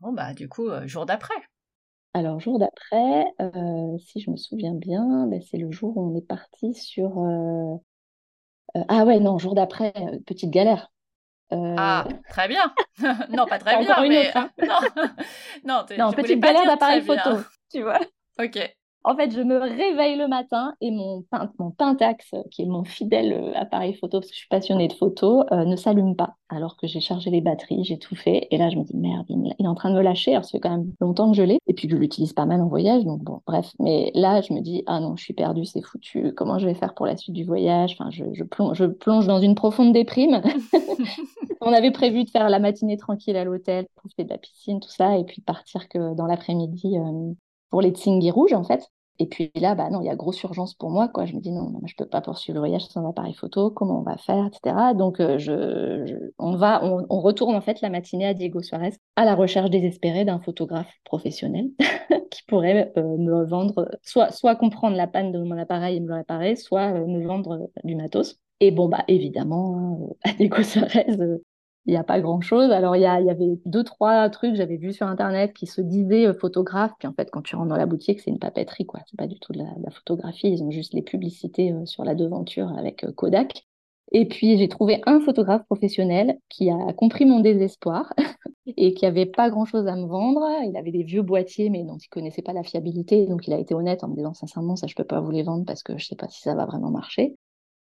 Bon, bah, du coup, jour d'après. Alors, jour d'après, si je me souviens bien, ben, c'est le jour où on est parti sur. ah ouais, non, jour d'après, petite galère. Ah, très bien. non, pas très bien, mais. Hein. non, non, petite galère d'appareil photo, tu vois. Ok. En fait, je me réveille le matin et mon, mon Pentax, qui est mon fidèle euh, appareil photo, parce que je suis passionnée de photos, euh, ne s'allume pas. Alors que j'ai chargé les batteries, j'ai tout fait. Et là, je me dis, merde, il est en train de me lâcher. Alors, ça fait quand même longtemps que je l'ai. Et puis, je l'utilise pas mal en voyage. Donc, bon, bref. Mais là, je me dis, ah non, je suis perdue, c'est foutu. Comment je vais faire pour la suite du voyage? Enfin, je, je, plonge, je plonge dans une profonde déprime. On avait prévu de faire la matinée tranquille à l'hôtel, profiter de la piscine, tout ça, et puis partir que dans l'après-midi euh, pour les Tsingy rouges, en fait. Et puis là, bah non, il y a grosse urgence pour moi, quoi. Je me dis non, je peux pas poursuivre le voyage sans appareil photo. Comment on va faire, etc. Donc euh, on va, on, retourne en fait la matinée à Diego Suarez à la recherche désespérée d'un photographe professionnel qui pourrait euh, me vendre, soit, soit comprendre la panne de mon appareil et me le réparer, soit euh, me vendre du matos. Et bon, bah évidemment, à Diego Suarez, il n'y a pas grand-chose. Alors, il y, avait deux, trois trucs que j'avais vus sur Internet qui se disaient euh, photographes. Puis en fait, quand tu rentres dans la boutique, c'est une papeterie, quoi. C'est pas du tout de la, photographie. Ils ont juste les publicités euh, sur la devanture avec euh, Kodak. Et puis, j'ai trouvé un photographe professionnel qui a compris mon désespoir et qui avait pas grand-chose à me vendre. Il avait des vieux boîtiers, mais dont il connaissait pas la fiabilité. Donc, il a été honnête en me disant sincèrement, ça, je peux pas vous les vendre parce que je sais pas si ça va vraiment marcher.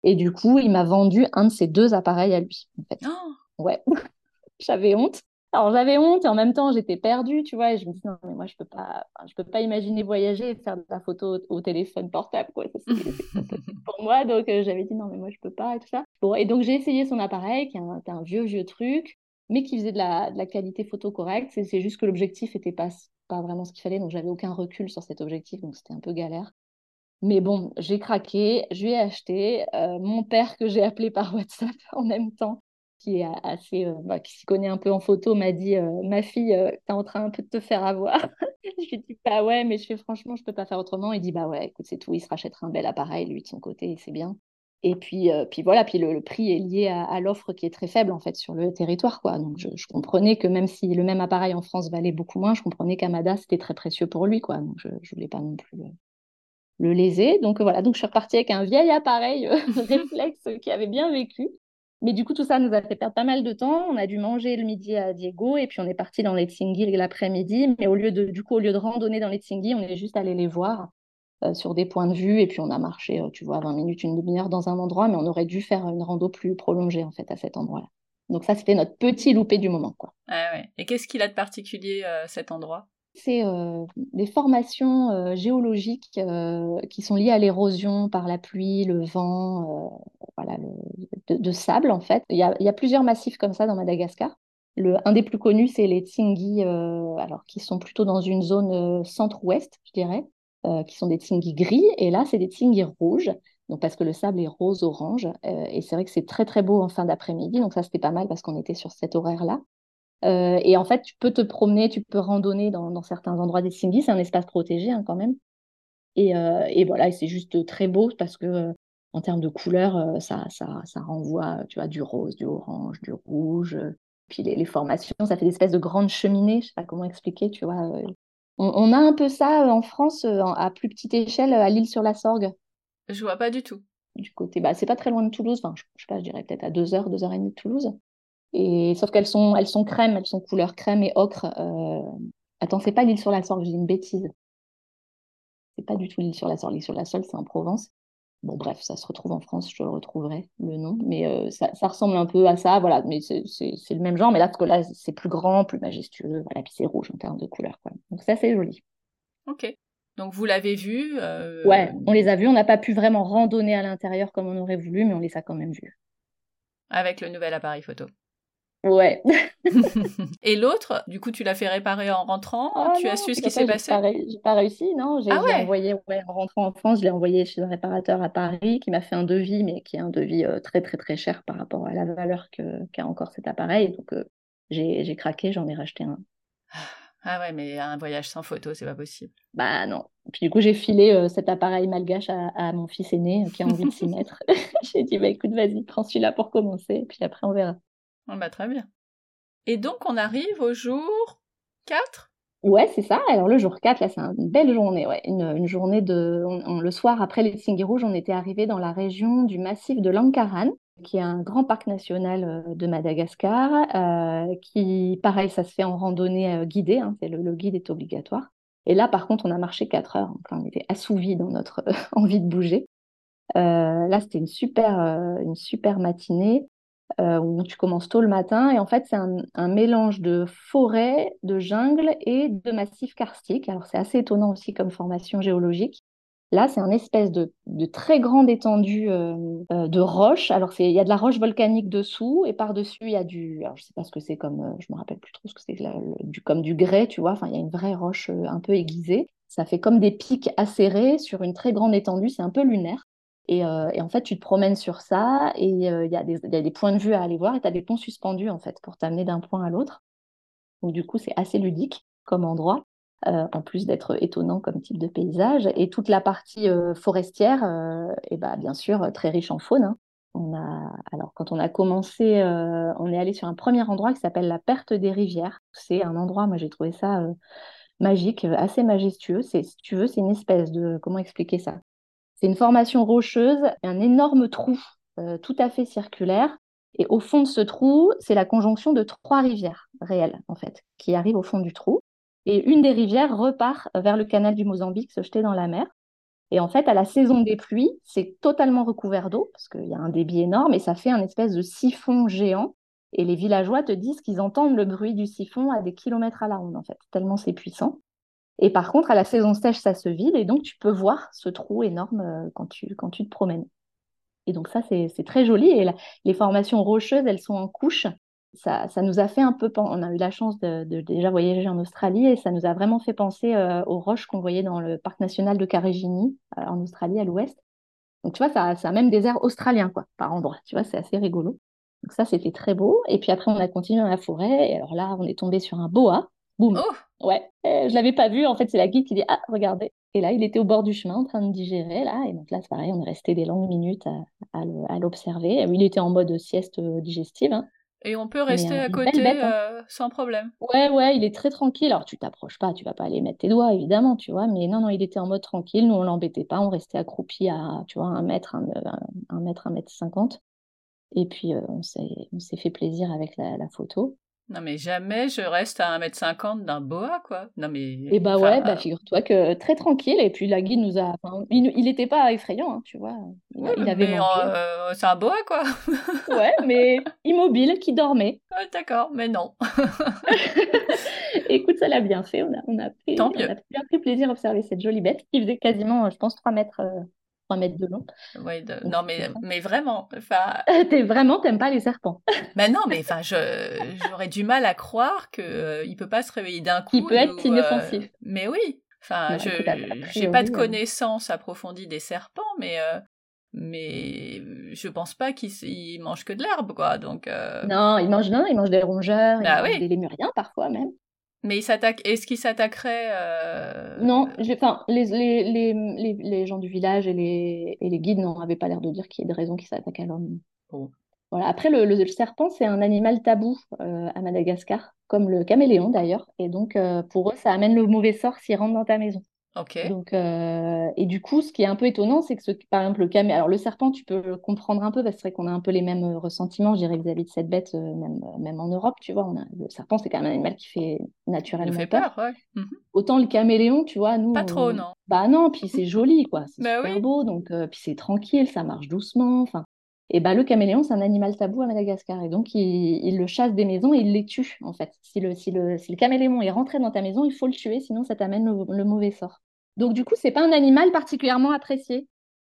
Et du coup, il m'a vendu un de ces deux appareils à lui. En. Oh ouais, j'avais honte. Alors j'avais honte et en même temps j'étais perdue, tu vois, et je me dis non mais moi je peux pas, je peux pas imaginer voyager et faire de la photo au, téléphone portable quoi. pour moi donc euh, j'avais dit non mais moi je peux pas et tout ça. Bon et donc j'ai essayé son appareil qui est un, un, vieux vieux truc, mais qui faisait de la, de la qualité photo correcte. C'est juste que l'objectif était pas pas vraiment ce qu'il fallait donc j'avais aucun recul sur cet objectif donc c'était un peu galère. Mais bon, j'ai craqué, je lui ai acheté. Euh, mon père, que j'ai appelé par WhatsApp en même temps, qui est assez, euh, bah, qui s'y connaît un peu en photo, m'a dit euh, Ma fille, euh, t'es en train un peu de te faire avoir. je lui dis Bah ouais, mais je fais franchement, je peux pas faire autrement. Il dit Bah ouais, écoute, c'est tout, il se rachètera un bel appareil, lui, de son côté, et c'est bien. Et puis, puis voilà, puis le, prix est lié à, l'offre qui est très faible en fait sur le territoire. Quoi. Donc je, comprenais que même si le même appareil en France valait beaucoup moins, je comprenais qu'Amada c'était très précieux pour lui. Quoi. Donc je ne voulais pas non plus le, léser. Donc voilà, donc je suis repartie avec un vieil appareil réflexe qui avait bien vécu. Mais du coup, tout ça nous a fait perdre pas mal de temps. On a dû manger le midi à Diego et puis on est parti dans les Tsingy l'après-midi. Mais au lieu de, du coup, au lieu de randonner dans les Tsingy, on est juste allé les voir euh, sur des points de vue et puis on a marché, euh, tu vois, 20 minutes, une demi-heure dans un endroit, mais on aurait dû faire une rando plus prolongée en fait à cet endroit-là. Donc ça, c'était notre petit loupé du moment, quoi. Ah. Et qu'est-ce qu'il a de particulier euh, cet endroit? C'est des formations géologiques qui sont liées à l'érosion par la pluie, le vent, voilà, de, sable en fait. Il y, a, plusieurs massifs comme ça dans Madagascar. Un des plus connus, c'est les euh, alors qui sont plutôt dans une zone euh, centre-ouest, je dirais, euh, qui sont des Tsingy gris. Et là, c'est des Tsingy rouges, donc parce que le sable est rose-orange. et c'est vrai que c'est très très beau en fin d'après-midi. Donc ça, c'était pas mal parce qu'on était sur cet horaire-là. Et en fait, tu peux te promener, tu peux randonner dans, certains endroits des Tsingy. C'est un espace protégé hein, quand même. Et, et voilà, et c'est juste très beau parce que en termes de couleurs, euh, ça, ça, ça, renvoie tu vois, du rose, du orange, du rouge. Puis les, formations, ça fait des espèces de grandes cheminées, je sais pas comment expliquer, tu vois. Euh. On, a un peu ça euh, en France, à plus petite échelle, à l'île sur la Sorgue. Je vois pas du tout. Du côté, bah, c'est pas très loin de Toulouse, enfin, je, sais pas, je dirais peut-être à deux heures, deux heures et demie de Toulouse. Et sauf qu'elles sont, elles sont crème, elles sont couleur crème et ocre. Attends, c'est pas l'île sur la Sorgue, j'ai une bêtise. C'est pas du tout l'île sur la Sorgue. L'île sur la Sorgue, c'est en Provence. Bon, bref, ça se retrouve en France, je retrouverai le nom. Mais euh, ça, ressemble un peu à ça, voilà. Mais c'est le même genre, mais là, parce que là, c'est plus grand, plus majestueux, voilà. Puis c'est rouge en termes de couleur, quoi. Donc, c'est assez joli. Ok. Donc, vous l'avez vu euh... Ouais, on les a vus. On n'a pas pu vraiment randonner à l'intérieur comme on aurait voulu, mais on les a quand même vus. Avec le nouvel appareil photo. Ouais. et l'autre, du coup, tu l'as fait réparer en rentrant? Ah Tu as su ce qui s'est passé? J'ai pas réussi, non? J'ai ah envoyé, en rentrant en France, je l'ai envoyé chez un réparateur à Paris qui m'a fait un devis, mais qui est un devis euh, très, très, très cher par rapport à la valeur qu'a encore cet appareil. Donc, euh, j'ai craqué, j'en ai racheté un. Ah ouais, mais un voyage sans photo, c'est pas possible. Bah non. Puis du coup, j'ai filé euh, cet appareil malgache à, mon fils aîné qui a envie de s'y mettre. j'ai dit, bah écoute, vas-y, prends celui-là pour commencer, puis après on verra. Oh bah très bien. Et donc on arrive au jour 4 Ouais, c'est ça. Alors le jour 4, là, c'est une belle journée. Ouais. Une, journée de... le soir, après les Tsingy Rouges, on était arrivé dans la région du massif de Lankaran, qui est un grand parc national euh, de Madagascar, euh, qui, pareil, ça se fait en randonnée euh, guidée, hein, le, guide est obligatoire. Et là, par contre, on a marché 4 heures, donc on était assouvis dans notre envie de bouger. là, c'était une super, une super matinée. Euh, où tu commences tôt le matin. Et en fait, c'est un, mélange de forêt, de jungle et de massif karstique. Alors, c'est assez étonnant aussi comme formation géologique. Là, c'est un espèce de, très grande étendue euh, euh, de roches. Alors, il y a de la roche volcanique dessous et par-dessus, il y a du. Alors, je sais pas ce que c'est comme. je me rappelle plus trop ce que c'est, comme du grès, tu vois. Enfin, il y a une vraie roche un peu aiguisée. Ça fait comme des pics acérés sur une très grande étendue. C'est un peu lunaire. Euh, et, en fait, tu te promènes sur ça et euh, il y, a des points de vue à aller voir et tu as des ponts suspendus en fait pour t'amener d'un point à l'autre. Donc du coup, c'est assez ludique comme endroit, euh, en plus d'être étonnant comme type de paysage. Et toute la partie forestière, et bah, bien sûr, très riche en faune. Hein. On a, alors quand on a commencé, on est allé sur un premier endroit qui s'appelle la Perte des rivières. C'est un endroit, moi j'ai trouvé ça magique, assez majestueux. Si tu veux, c'est une espèce de, comment expliquer ça? C'est une formation rocheuse, un énorme trou euh, tout à fait circulaire. Et au fond de ce trou, c'est la conjonction de trois rivières réelles, en fait, qui arrivent au fond du trou. Et une des rivières repart vers le canal du Mozambique, se jeter dans la mer. Et en fait, à la saison des pluies, c'est totalement recouvert d'eau, parce qu'il y a un débit énorme, et ça fait un espèce de siphon géant. Et les villageois te disent qu'ils entendent le bruit du siphon à des kilomètres à la ronde, en fait, tellement c'est puissant. Et par contre, à la saison sèche, ça se vide et donc tu peux voir ce trou énorme euh, quand tu, quand tu te promènes. Et donc ça, c'est très joli. Et les formations rocheuses, elles sont en couches. Ça, ça, nous a fait un peu... On a eu la chance de, déjà voyager en Australie et ça nous a vraiment fait penser euh, aux roches qu'on voyait dans le parc national de Karijini, euh, en Australie, à l'ouest. Donc tu vois, ça, ça a même des airs australiens, quoi, par endroit. Tu vois, c'est assez rigolo. Donc ça, c'était très beau. Et puis après, on a continué dans la forêt. Et alors là, on est tombé sur un boa. Boum. Oh ouais, euh, je l'avais pas vu. En fait, c'est la guide qui dit Ah, regardez. Et là, il était au bord du chemin en train de digérer. Là. Et donc là, c'est pareil, on est resté des longues minutes à, l'observer. Il était en mode sieste euh, digestive. Hein. Et on peut rester à côté hein. euh, sans problème. Ouais, ouais, il est très tranquille. Alors, tu t'approches pas, tu vas pas aller mettre tes doigts, évidemment, tu vois. Mais non, non, il était en mode tranquille. Nous, on l'embêtait pas. On restait accroupi à, tu vois, un mètre, un, mètre, un mètre cinquante. Et puis, on s'est fait plaisir avec la photo. Non mais jamais je reste à 1m50 d'un boa, quoi. Non mais... Et eh bah ouais, bah figure-toi que très tranquille, et puis la guide nous a... il n'était pas effrayant, hein, tu vois. Il, avait euh, c'est un boa, quoi. ouais, mais immobile, qui dormait. D'accord, mais non. Écoute, ça l'a bien fait, on a, on a, pris, on a bien pris plaisir à observer cette jolie bête, qui faisait quasiment, je pense, 3 mètres... Euh, 3 mètres de long. Non, mais, mais vraiment. Enfin... T'es vraiment, t'aimes pas les serpents. ben non, mais enfin, j'aurais du mal à croire qu'il euh, il peut pas se réveiller d'un coup. Il peut être euh, inoffensif. mais oui. Enfin, je j'ai pas de euh, connaissances approfondies des serpents, mais mais je pense pas qu'ils mangent que de l'herbe, quoi. Donc. Non, ils mangent non, ils mangent des rongeurs, bah, oui. des lémuriens parfois même. Mais il s'attaque. Est-ce qu'il s'attaquerait euh... Non, enfin, les, les, les, les, gens du village et les, et les guides n'avaient pas l'air de dire qu'il y ait de raison qu'il s'attaque à l'homme. Voilà. Après, le, le, serpent, c'est un animal tabou euh, à Madagascar, comme le caméléon d'ailleurs. Et donc, euh, pour eux, ça amène le mauvais sort s'il rentre dans ta maison. Donc, euh, et du coup, ce qui est un peu étonnant, c'est que ce, par exemple le camé, alors le serpent, tu peux le comprendre un peu parce que c'est vrai qu'on a un peu les mêmes euh, ressentiments, je dirais, vis-à-vis de cette bête, euh, même, même en Europe, tu vois. On a, le serpent, c'est quand même un animal qui fait naturellement Il fait peur. ouais. Mhm. Autant le caméléon, tu vois, nous. Pas trop, non. Bah non, puis c'est joli, quoi. C'est bah super beau, donc puis c'est tranquille, ça marche doucement. Enfin, et bah, le caméléon, c'est un animal tabou à Madagascar. Et donc, il, le chasse des maisons et il les tue, en fait. Si le, le, le caméléon est rentré dans ta maison, il faut le tuer, sinon ça t'amène le, mauvais sort. Donc du coup, c'est pas un animal particulièrement apprécié.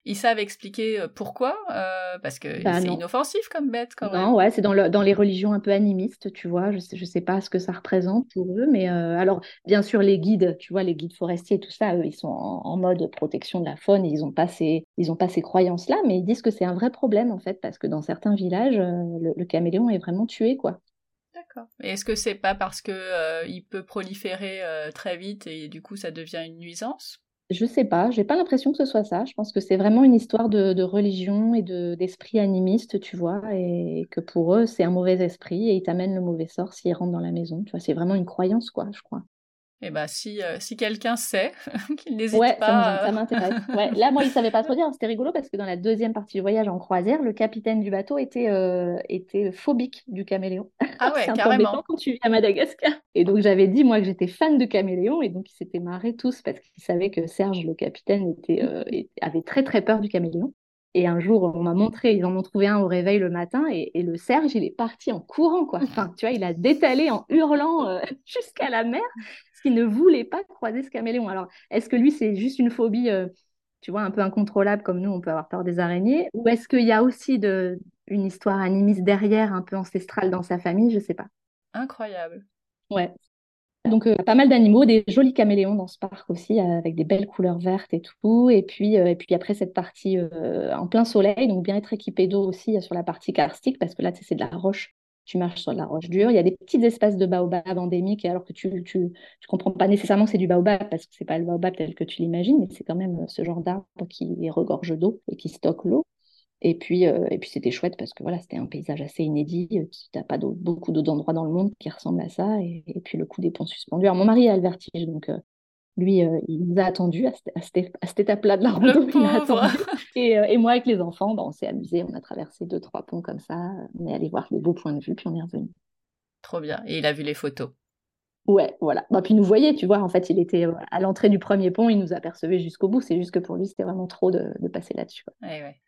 Ils savent expliquer euh, pourquoi euh, Parce que bah, c'est inoffensif comme bête quand même. Non, ouais, c'est dans, dans, les religions un peu animistes, tu vois. Je sais, je sais pas ce que ça représente pour eux, mais euh, alors bien sûr les guides, tu vois, les guides forestiers, tout ça, eux, ils sont en, mode protection de la faune, ils ont pas ces, ils ont pas ces croyances-là, mais ils disent que c'est un vrai problème en fait, parce que dans certains villages, le, le caméléon est vraiment tué, quoi. Et est-ce que c'est pas parce que euh, il peut proliférer très vite et du coup ça devient une nuisance? Je sais pas, j'ai pas l'impression que ce soit ça. Je pense que c'est vraiment une histoire de, religion et de, d'esprit animiste, tu vois, et que pour eux, c'est un mauvais esprit et ils t'amènent le mauvais sort s'ils rentrent dans la maison. Tu vois, c'est vraiment une croyance, quoi, je crois. Eh ben, si, euh, si quelqu'un sait, qu'il n'hésite ouais, pas. Ça m'intéresse. Ouais. Là, moi, il savait pas trop dire. C'était rigolo parce que dans la deuxième partie du voyage en croisière, le capitaine du bateau était, euh, était phobique du caméléon. Ah ouais, carrément. quand tu vis à Madagascar. Et donc, j'avais dit, moi, que j'étais fan de caméléon. Et donc, ils s'étaient marrés tous parce qu'ils savaient que Serge, le capitaine, était, euh, avait très, très peur du caméléon. Et un jour, on m'a montré, ils en ont trouvé un au réveil le matin, et, le Serge, il est parti en courant, quoi. Enfin, tu vois, il a détalé en hurlant jusqu'à la mer qu'il ne voulait pas croiser ce caméléon. Alors, est-ce que lui, c'est juste une phobie, euh, tu vois, un peu incontrôlable comme nous, on peut avoir peur des araignées? Ou est-ce qu'il y a aussi de, une histoire animiste derrière, un peu ancestrale dans sa famille? Je ne sais pas. Incroyable. Ouais. Donc, euh, pas mal d'animaux, des jolis caméléons dans ce parc aussi, avec des belles couleurs vertes et tout. Et puis, euh, et puis après, cette partie en plein soleil, donc bien être équipé d'eau aussi sur la partie karstique, parce que là, c'est de la roche tu marches sur de la roche dure. Il y a des petits espaces de baobab endémiques, alors que tu ne tu, tu comprends pas nécessairement c'est du baobab, parce que c'est pas le baobab tel que tu l'imagines, mais c'est quand même ce genre d'arbre qui regorge d'eau et qui stocke l'eau. Et puis, euh, et puis c'était chouette parce que voilà, c'était un paysage assez inédit. Tu n'as pas beaucoup d'autres endroits dans le monde qui ressemblent à ça. Et, puis le coup des ponts suspendus. Alors mon mari a le vertige, donc euh, lui, euh, il nous a attendu à, cette, étape-là de la rando. Euh, et, moi, avec les enfants, bah, on s'est amusé. On a traversé deux, trois ponts comme ça. On est allé voir les beaux points de vue, puis on est revenu. Trop bien. Et il a vu les photos. Ouais, voilà. Bah, puis il nous voyait, tu vois. En fait, il était euh, à l'entrée du premier pont, il nous apercevait jusqu'au bout. C'est juste que pour lui, c'était vraiment trop de, passer là-dessus. Ouais, ouais.